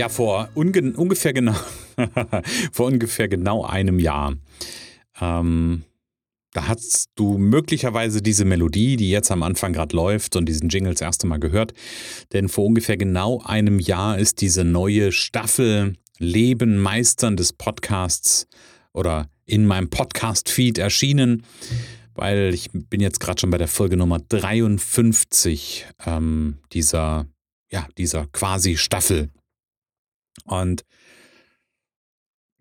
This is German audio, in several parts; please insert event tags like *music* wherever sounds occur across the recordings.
Ja, vor ungefähr genau *laughs* vor ungefähr genau einem Jahr ähm, da hast du möglicherweise diese Melodie, die jetzt am Anfang gerade läuft und diesen Jingle das erste Mal gehört. Denn vor ungefähr genau einem Jahr ist diese neue Staffel Leben meistern des Podcasts oder in meinem Podcast-Feed erschienen, weil ich bin jetzt gerade schon bei der Folge Nummer 53 ähm, dieser, ja, dieser quasi Staffel. Und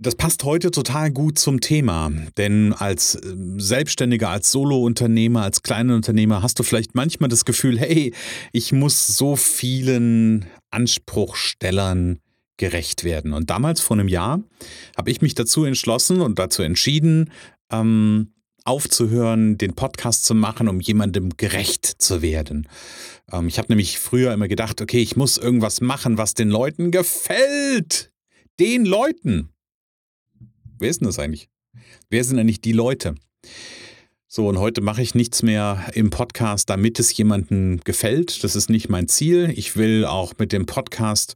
das passt heute total gut zum Thema, denn als äh, Selbstständiger, als Solounternehmer, als kleiner Unternehmer hast du vielleicht manchmal das Gefühl, hey, ich muss so vielen Anspruchstellern gerecht werden. Und damals vor einem Jahr habe ich mich dazu entschlossen und dazu entschieden, ähm, aufzuhören, den Podcast zu machen, um jemandem gerecht zu werden. Ähm, ich habe nämlich früher immer gedacht, okay, ich muss irgendwas machen, was den Leuten gefällt. Den Leuten. Wer ist denn das eigentlich? Wer sind eigentlich die Leute? So, und heute mache ich nichts mehr im Podcast, damit es jemandem gefällt. Das ist nicht mein Ziel. Ich will auch mit dem Podcast,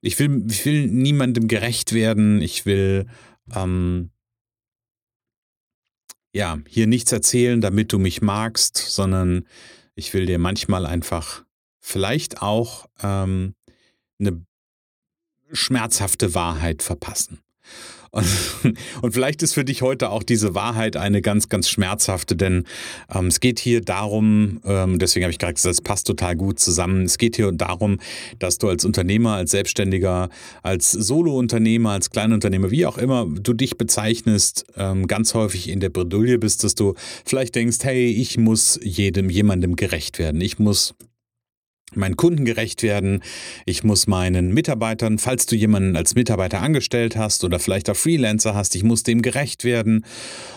ich will, ich will niemandem gerecht werden. Ich will, ähm, ja, hier nichts erzählen, damit du mich magst, sondern ich will dir manchmal einfach vielleicht auch ähm, eine schmerzhafte Wahrheit verpassen. Und, *laughs* und, vielleicht ist für dich heute auch diese Wahrheit eine ganz, ganz schmerzhafte, denn ähm, es geht hier darum, ähm, deswegen habe ich gerade gesagt, es passt total gut zusammen. Es geht hier darum, dass du als Unternehmer, als Selbstständiger, als Solo-Unternehmer, als Kleinunternehmer, wie auch immer du dich bezeichnest, ähm, ganz häufig in der Bredouille bist, dass du vielleicht denkst, hey, ich muss jedem, jemandem gerecht werden. Ich muss meinen Kunden gerecht werden. Ich muss meinen Mitarbeitern, falls du jemanden als Mitarbeiter angestellt hast oder vielleicht auch Freelancer hast, ich muss dem gerecht werden.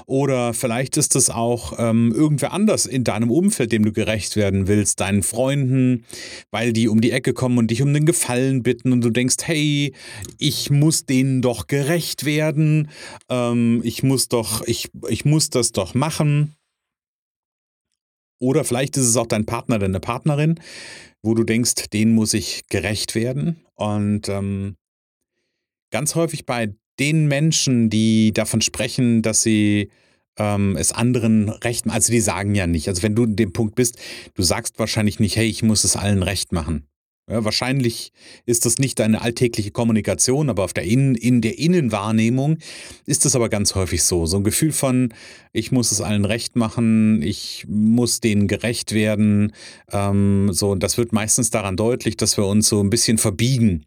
Oder vielleicht ist es auch ähm, irgendwer anders in deinem Umfeld, dem du gerecht werden willst, deinen Freunden, weil die um die Ecke kommen und dich um den Gefallen bitten und du denkst, hey, ich muss denen doch gerecht werden. Ähm, ich muss doch, ich, ich muss das doch machen. Oder vielleicht ist es auch dein Partner, deine Partnerin, wo du denkst, denen muss ich gerecht werden. Und ähm, ganz häufig bei den Menschen, die davon sprechen, dass sie ähm, es anderen recht machen, also die sagen ja nicht, also wenn du in dem Punkt bist, du sagst wahrscheinlich nicht, hey, ich muss es allen recht machen. Ja, wahrscheinlich ist das nicht deine alltägliche Kommunikation, aber auf der in, in der Innenwahrnehmung ist es aber ganz häufig so. So ein Gefühl von, ich muss es allen recht machen, ich muss denen gerecht werden. Ähm, so, und das wird meistens daran deutlich, dass wir uns so ein bisschen verbiegen,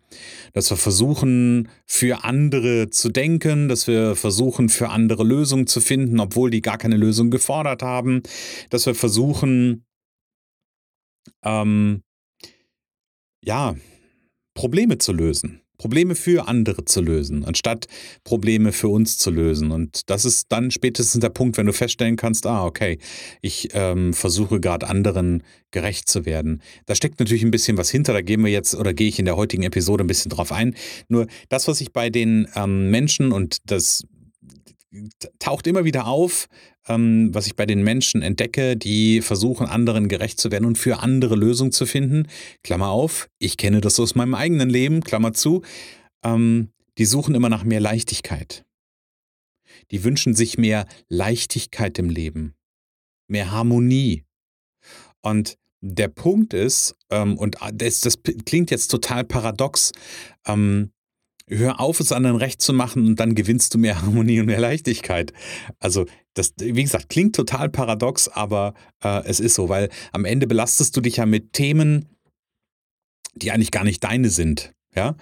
dass wir versuchen, für andere zu denken, dass wir versuchen, für andere Lösungen zu finden, obwohl die gar keine Lösung gefordert haben, dass wir versuchen, ähm, ja, Probleme zu lösen. Probleme für andere zu lösen, anstatt Probleme für uns zu lösen. Und das ist dann spätestens der Punkt, wenn du feststellen kannst, ah, okay, ich ähm, versuche gerade anderen gerecht zu werden. Da steckt natürlich ein bisschen was hinter, da gehen wir jetzt oder gehe ich in der heutigen Episode ein bisschen drauf ein. Nur das, was ich bei den ähm, Menschen und das taucht immer wieder auf, ähm, was ich bei den Menschen entdecke, die versuchen, anderen gerecht zu werden und für andere Lösungen zu finden. Klammer auf, ich kenne das aus meinem eigenen Leben, Klammer zu. Ähm, die suchen immer nach mehr Leichtigkeit. Die wünschen sich mehr Leichtigkeit im Leben, mehr Harmonie. Und der Punkt ist, ähm, und das, das, klingt jetzt total paradox, ähm, hör auf, es anderen recht zu machen und dann gewinnst du mehr *laughs* Harmonie und mehr Leichtigkeit. Also, das, wie gesagt, klingt total paradox, aber äh, es ist so, weil am Ende belastest du dich ja mit Themen, die eigentlich gar nicht deine sind. Ja,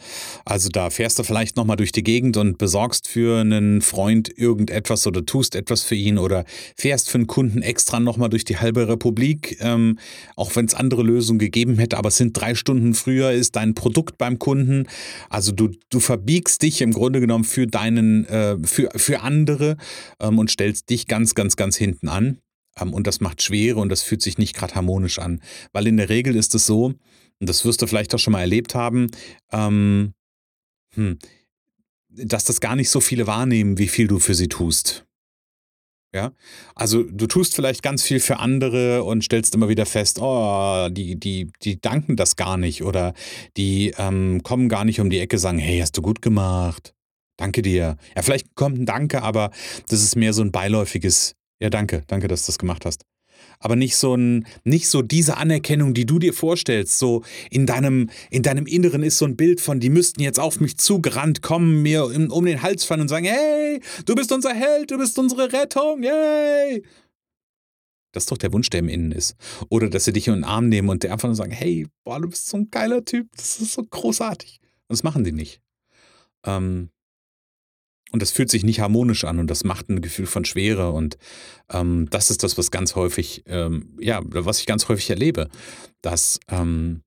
also da fährst du vielleicht nochmal durch die Gegend und besorgst für einen Freund irgendetwas oder tust etwas für ihn oder fährst für einen Kunden extra nochmal durch die halbe Republik, ähm, auch wenn es andere Lösungen gegeben hätte, aber es sind drei Stunden früher, ist dein Produkt beim Kunden. Also du, du verbiegst dich im Grunde genommen für deinen, äh, für, für andere ähm, und stellst dich ganz, ganz, ganz hinten an. Ähm, und das macht Schwere und das fühlt sich nicht gerade harmonisch an. Weil in der Regel ist es so, und das wirst du vielleicht auch schon mal erlebt haben, ähm, hm, dass das gar nicht so viele wahrnehmen, wie viel du für sie tust. Ja, also du tust vielleicht ganz viel für andere und stellst immer wieder fest, oh, die, die, die danken das gar nicht oder die ähm, kommen gar nicht um die Ecke, sagen, hey, hast du gut gemacht, danke dir. Ja, vielleicht kommt ein Danke, aber das ist mehr so ein beiläufiges, ja, danke, danke, dass du das gemacht hast aber nicht so ein, nicht so diese Anerkennung, die du dir vorstellst. So in deinem, in deinem Inneren ist so ein Bild von, die müssten jetzt auf mich zugerannt kommen, mir um den Hals fallen und sagen, hey, du bist unser Held, du bist unsere Rettung, yay! Das ist doch der Wunsch, der im Innen ist. Oder dass sie dich in den Arm nehmen und dir einfach nur sagen, hey, boah, du bist so ein geiler Typ, das ist so großartig. Und das machen die nicht. Ähm, und das fühlt sich nicht harmonisch an und das macht ein Gefühl von Schwere. Und ähm, das ist das, was ganz häufig, ähm, ja, was ich ganz häufig erlebe, dass ähm,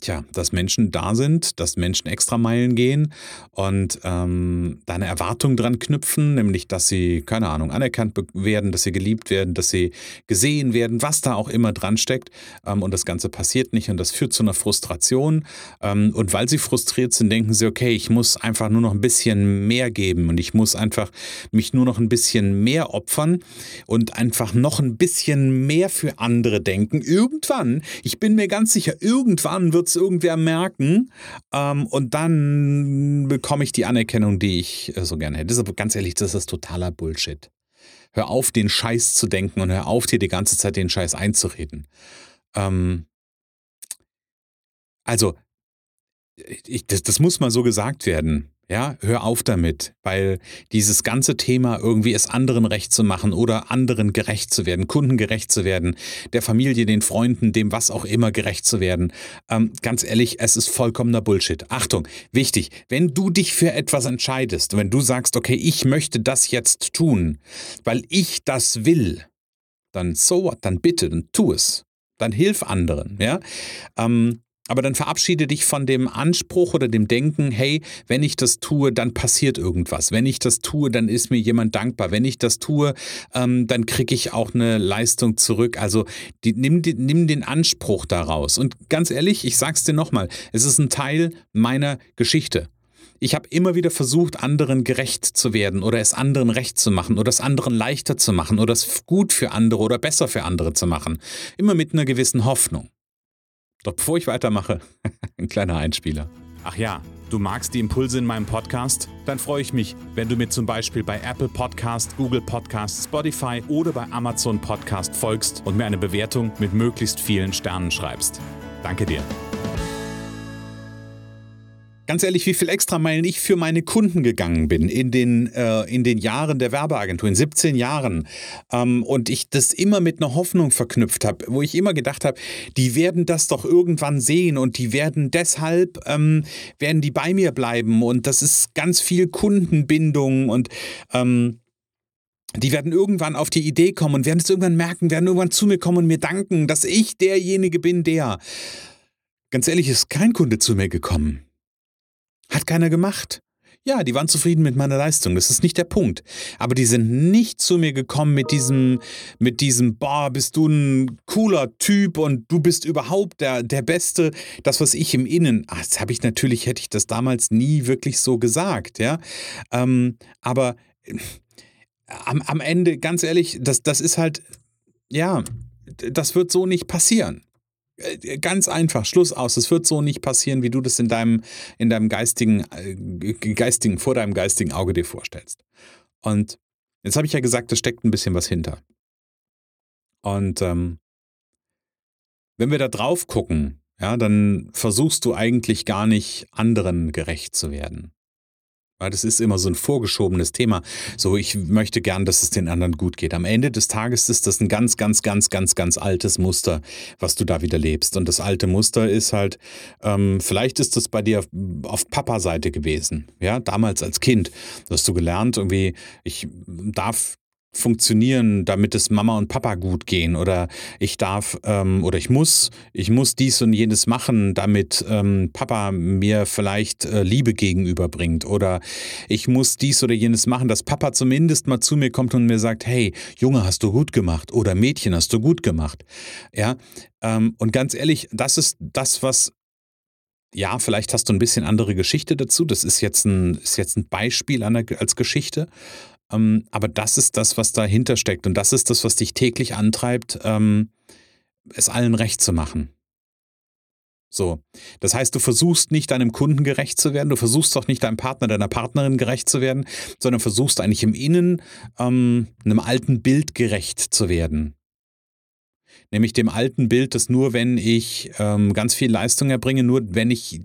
Tja, dass Menschen da sind, dass Menschen extra Meilen gehen und ähm, da eine Erwartung dran knüpfen, nämlich, dass sie, keine Ahnung, anerkannt werden, dass sie geliebt werden, dass sie gesehen werden, was da auch immer dran steckt. Ähm, und das Ganze passiert nicht und das führt zu einer Frustration. Ähm, und weil sie frustriert sind, denken sie, okay, ich muss einfach nur noch ein bisschen mehr geben und ich muss einfach mich nur noch ein bisschen mehr opfern und einfach noch ein bisschen mehr für andere denken. Irgendwann, ich bin mir ganz sicher, irgendwann wird es irgendwer merken ähm, und dann bekomme ich die Anerkennung, die ich äh, so gerne hätte. Das ist aber ganz ehrlich, das ist totaler Bullshit. Hör auf, den Scheiß zu denken und hör auf, dir die ganze Zeit den Scheiß einzureden. Ähm, also, ich, das, das muss mal so gesagt werden. Ja, hör auf damit, weil dieses ganze Thema irgendwie es anderen recht zu machen oder anderen gerecht zu werden, Kunden gerecht zu werden, der Familie, den Freunden, dem was auch immer gerecht zu werden. Ähm, ganz ehrlich, es ist vollkommener Bullshit. Achtung, wichtig, wenn du dich für etwas entscheidest, wenn du sagst, okay, ich möchte das jetzt tun, weil ich das will, dann so dann bitte, dann tu es. Dann hilf anderen, ja. Ähm, aber dann verabschiede dich von dem Anspruch oder dem Denken, hey, wenn ich das tue, dann passiert irgendwas. Wenn ich das tue, dann ist mir jemand dankbar. Wenn ich das tue, ähm, dann kriege ich auch eine Leistung zurück. Also die, nimm, die, nimm den Anspruch daraus. Und ganz ehrlich, ich sag's dir nochmal, es ist ein Teil meiner Geschichte. Ich habe immer wieder versucht, anderen gerecht zu werden oder es anderen recht zu machen oder es anderen leichter zu machen oder es gut für andere oder besser für andere zu machen. Immer mit einer gewissen Hoffnung. Doch bevor ich weitermache, *laughs* ein kleiner Einspieler. Ach ja, du magst die Impulse in meinem Podcast? Dann freue ich mich, wenn du mir zum Beispiel bei Apple Podcast, Google Podcast, Spotify oder bei Amazon Podcast folgst und mir eine Bewertung mit möglichst vielen Sternen schreibst. Danke dir ganz ehrlich, wie viel Extrameilen ich für meine Kunden gegangen bin in den, äh, in den Jahren der Werbeagentur, in 17 Jahren. Ähm, und ich das immer mit einer Hoffnung verknüpft habe, wo ich immer gedacht habe, die werden das doch irgendwann sehen und die werden deshalb, ähm, werden die bei mir bleiben. Und das ist ganz viel Kundenbindung und ähm, die werden irgendwann auf die Idee kommen und werden es irgendwann merken, werden irgendwann zu mir kommen und mir danken, dass ich derjenige bin, der. Ganz ehrlich, ist kein Kunde zu mir gekommen. Hat keiner gemacht. Ja, die waren zufrieden mit meiner Leistung. Das ist nicht der Punkt. Aber die sind nicht zu mir gekommen mit diesem, mit diesem, boah, bist du ein cooler Typ und du bist überhaupt der, der Beste. Das, was ich im Innen, ach, das habe ich natürlich, hätte ich das damals nie wirklich so gesagt, ja. Ähm, aber am, am Ende, ganz ehrlich, das, das ist halt, ja, das wird so nicht passieren. Äh, ganz einfach, Schluss aus. Es wird so nicht passieren, wie du das in deinem, in deinem geistigen, äh, geistigen, vor deinem geistigen Auge dir vorstellst. Und jetzt habe ich ja gesagt, da steckt ein bisschen was hinter. Und ähm, wenn wir da drauf gucken, ja, dann versuchst du eigentlich gar nicht anderen gerecht zu werden. Das ist immer so ein vorgeschobenes Thema. So, ich möchte gern, dass es den anderen gut geht. Am Ende des Tages ist das ein ganz, ganz, ganz, ganz, ganz altes Muster, was du da wieder lebst. Und das alte Muster ist halt, ähm, vielleicht ist das bei dir auf Papa-Seite gewesen. Ja, damals als Kind. Hast du gelernt, irgendwie, ich darf funktionieren, damit es Mama und Papa gut gehen oder ich darf ähm, oder ich muss, ich muss dies und jenes machen, damit ähm, Papa mir vielleicht äh, Liebe gegenüberbringt oder ich muss dies oder jenes machen, dass Papa zumindest mal zu mir kommt und mir sagt, hey, Junge, hast du gut gemacht oder Mädchen, hast du gut gemacht. Ja, ähm, und ganz ehrlich, das ist das, was ja, vielleicht hast du ein bisschen andere Geschichte dazu. Das ist jetzt ein, ist jetzt ein Beispiel als Geschichte. Ähm, aber das ist das, was dahinter steckt. Und das ist das, was dich täglich antreibt, ähm, es allen recht zu machen. So. Das heißt, du versuchst nicht deinem Kunden gerecht zu werden, du versuchst auch nicht deinem Partner, deiner Partnerin gerecht zu werden, sondern versuchst eigentlich im Innen ähm, einem alten Bild gerecht zu werden nämlich dem alten Bild, dass nur wenn ich ähm, ganz viel Leistung erbringe, nur wenn ich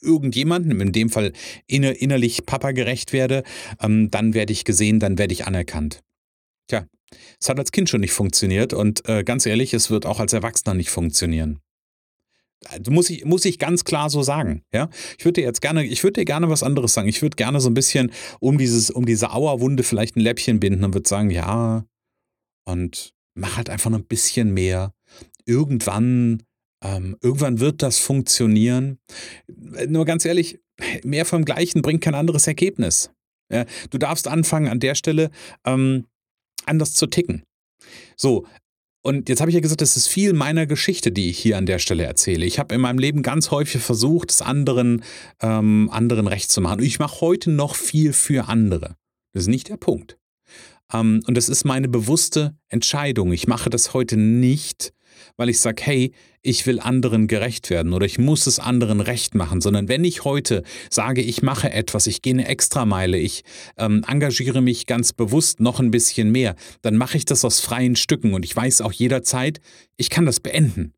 irgendjemandem, in dem Fall inner, innerlich Papa gerecht werde, ähm, dann werde ich gesehen, dann werde ich anerkannt. Tja, es hat als Kind schon nicht funktioniert und äh, ganz ehrlich, es wird auch als Erwachsener nicht funktionieren. Also muss ich, muss ich ganz klar so sagen. Ja? Ich würde dir jetzt gerne, ich würde dir gerne was anderes sagen. Ich würde gerne so ein bisschen um dieses, um diese Auerwunde vielleicht ein Läppchen binden und würde sagen, ja, und mach halt einfach noch ein bisschen mehr. Irgendwann, ähm, irgendwann wird das funktionieren. Nur ganz ehrlich, mehr vom Gleichen bringt kein anderes Ergebnis. Ja, du darfst anfangen an der Stelle ähm, anders zu ticken. So, und jetzt habe ich ja gesagt, das ist viel meiner Geschichte, die ich hier an der Stelle erzähle. Ich habe in meinem Leben ganz häufig versucht, es anderen, ähm, anderen recht zu machen. Und ich mache heute noch viel für andere. Das ist nicht der Punkt. Ähm, und das ist meine bewusste Entscheidung. Ich mache das heute nicht, weil ich sage, hey, ich will anderen gerecht werden oder ich muss es anderen recht machen, sondern wenn ich heute sage, ich mache etwas, ich gehe eine Extrameile, ich ähm, engagiere mich ganz bewusst noch ein bisschen mehr, dann mache ich das aus freien Stücken und ich weiß auch jederzeit, ich kann das beenden.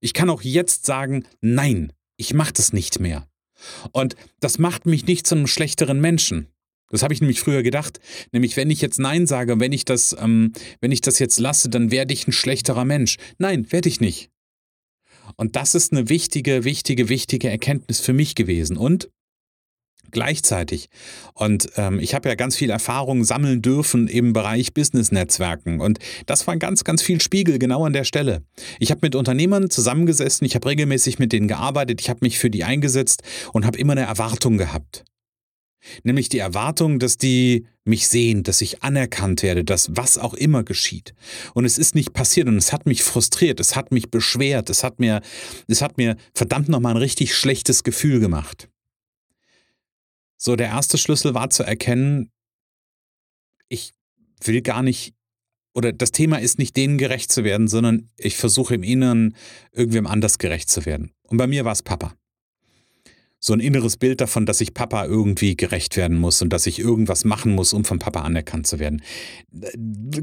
Ich kann auch jetzt sagen, nein, ich mache das nicht mehr. Und das macht mich nicht zu einem schlechteren Menschen. Das habe ich nämlich früher gedacht. Nämlich, wenn ich jetzt Nein sage, wenn ich das, ähm, wenn ich das jetzt lasse, dann werde ich ein schlechterer Mensch. Nein, werde ich nicht. Und das ist eine wichtige, wichtige, wichtige Erkenntnis für mich gewesen. Und gleichzeitig. Und ähm, ich habe ja ganz viel Erfahrung sammeln dürfen im Bereich Business-Netzwerken. Und das war ganz, ganz viel Spiegel genau an der Stelle. Ich habe mit Unternehmern zusammengesessen, ich habe regelmäßig mit denen gearbeitet, ich habe mich für die eingesetzt und habe immer eine Erwartung gehabt. Nämlich die Erwartung, dass die mich sehen, dass ich anerkannt werde, dass was auch immer geschieht. Und es ist nicht passiert und es hat mich frustriert, es hat mich beschwert, es hat mir, es hat mir verdammt nochmal ein richtig schlechtes Gefühl gemacht. So, der erste Schlüssel war zu erkennen, ich will gar nicht, oder das Thema ist nicht denen gerecht zu werden, sondern ich versuche im Inneren irgendwem anders gerecht zu werden. Und bei mir war es Papa so ein inneres Bild davon, dass ich Papa irgendwie gerecht werden muss und dass ich irgendwas machen muss, um von Papa anerkannt zu werden.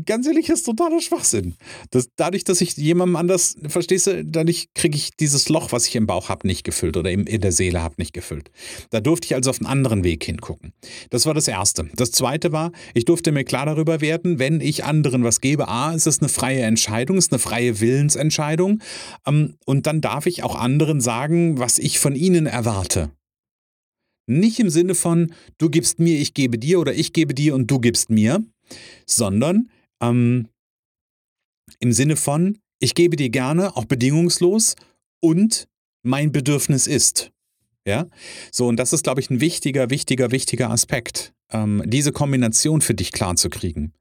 Ganz ehrlich, ist totaler Schwachsinn. Das, dadurch, dass ich jemandem anders, verstehst du, dadurch kriege ich dieses Loch, was ich im Bauch habe, nicht gefüllt oder in der Seele habe, nicht gefüllt. Da durfte ich also auf einen anderen Weg hingucken. Das war das Erste. Das Zweite war, ich durfte mir klar darüber werden, wenn ich anderen was gebe, a, ist es eine freie Entscheidung, ist eine freie Willensentscheidung. Ähm, und dann darf ich auch anderen sagen, was ich von ihnen erwarte. Nicht im Sinne von, du gibst mir, ich gebe dir oder ich gebe dir und du gibst mir, sondern ähm, im Sinne von, ich gebe dir gerne, auch bedingungslos und mein Bedürfnis ist. Ja, so und das ist, glaube ich, ein wichtiger, wichtiger, wichtiger Aspekt, ähm, diese Kombination für dich klar zu kriegen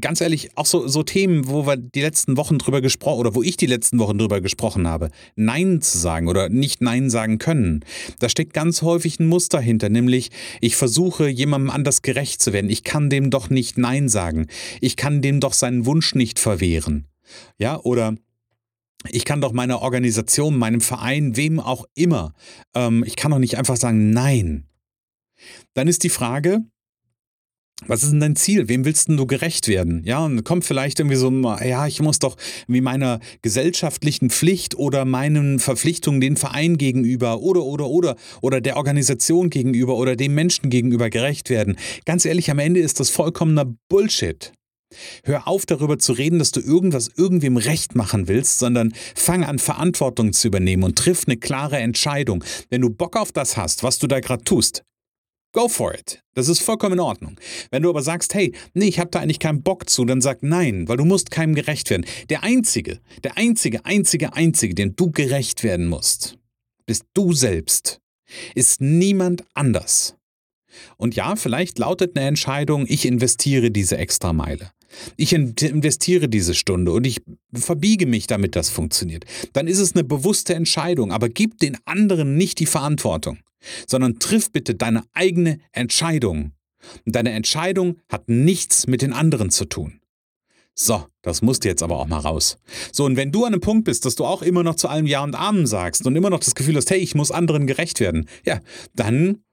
ganz ehrlich, auch so, so Themen, wo wir die letzten Wochen drüber gesprochen oder wo ich die letzten Wochen drüber gesprochen habe, Nein zu sagen oder nicht Nein sagen können. Da steckt ganz häufig ein Muster hinter, nämlich ich versuche jemandem anders gerecht zu werden. Ich kann dem doch nicht Nein sagen. Ich kann dem doch seinen Wunsch nicht verwehren. Ja, oder ich kann doch meiner Organisation, meinem Verein, wem auch immer, ähm, ich kann doch nicht einfach sagen Nein. Dann ist die Frage, was ist denn dein Ziel? Wem willst denn du gerecht werden? Ja, und kommt vielleicht irgendwie so, ja, ich muss doch wie meiner gesellschaftlichen Pflicht oder meinen Verpflichtungen den Verein gegenüber oder, oder, oder, oder der Organisation gegenüber oder dem Menschen gegenüber gerecht werden. Ganz ehrlich, am Ende ist das vollkommener Bullshit. Hör auf darüber zu reden, dass du irgendwas irgendwem recht machen willst, sondern fang an, Verantwortung zu übernehmen und triff eine klare Entscheidung. Wenn du Bock auf das hast, was du da gerade tust, Go for it. Das ist vollkommen in Ordnung. Wenn du aber sagst, hey, nee, ich habe da eigentlich keinen Bock zu, dann sag nein, weil du musst keinem gerecht werden. Der einzige, der einzige, einzige, einzige, den du gerecht werden musst, bist du selbst. Ist niemand anders. Und ja, vielleicht lautet eine Entscheidung, ich investiere diese extra Meile. Ich investiere diese Stunde und ich verbiege mich, damit das funktioniert. Dann ist es eine bewusste Entscheidung, aber gib den anderen nicht die Verantwortung sondern triff bitte deine eigene Entscheidung. Und deine Entscheidung hat nichts mit den anderen zu tun. So, das musst du jetzt aber auch mal raus. So, und wenn du an einem Punkt bist, dass du auch immer noch zu allem Ja und Amen sagst und immer noch das Gefühl hast, hey, ich muss anderen gerecht werden, ja, dann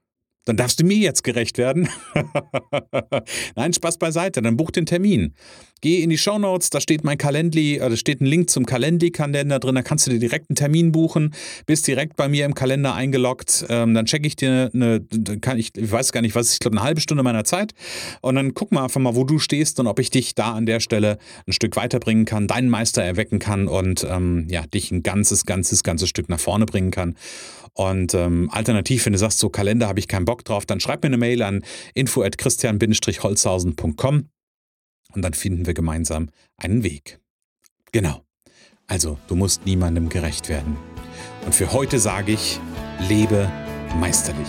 dann darfst du mir jetzt gerecht werden. *laughs* Nein, Spaß beiseite, dann buch den Termin. Geh in die Show Notes, da steht mein Kalendli, äh, da steht ein Link zum Calendly-Kalender drin, da kannst du dir direkt einen Termin buchen, bist direkt bei mir im Kalender eingeloggt, ähm, dann checke ich dir eine, kann ich, ich weiß gar nicht was, ich glaube eine halbe Stunde meiner Zeit. Und dann guck mal einfach mal, wo du stehst und ob ich dich da an der Stelle ein Stück weiterbringen kann, deinen Meister erwecken kann und ähm, ja, dich ein ganzes, ganzes, ganzes Stück nach vorne bringen kann. Und ähm, alternativ, wenn du sagst, so Kalender habe ich keinen Bock drauf, dann schreib mir eine Mail an info@christian-holzhausen.com und dann finden wir gemeinsam einen Weg. Genau. Also, du musst niemandem gerecht werden. Und für heute sage ich, lebe meisterlich.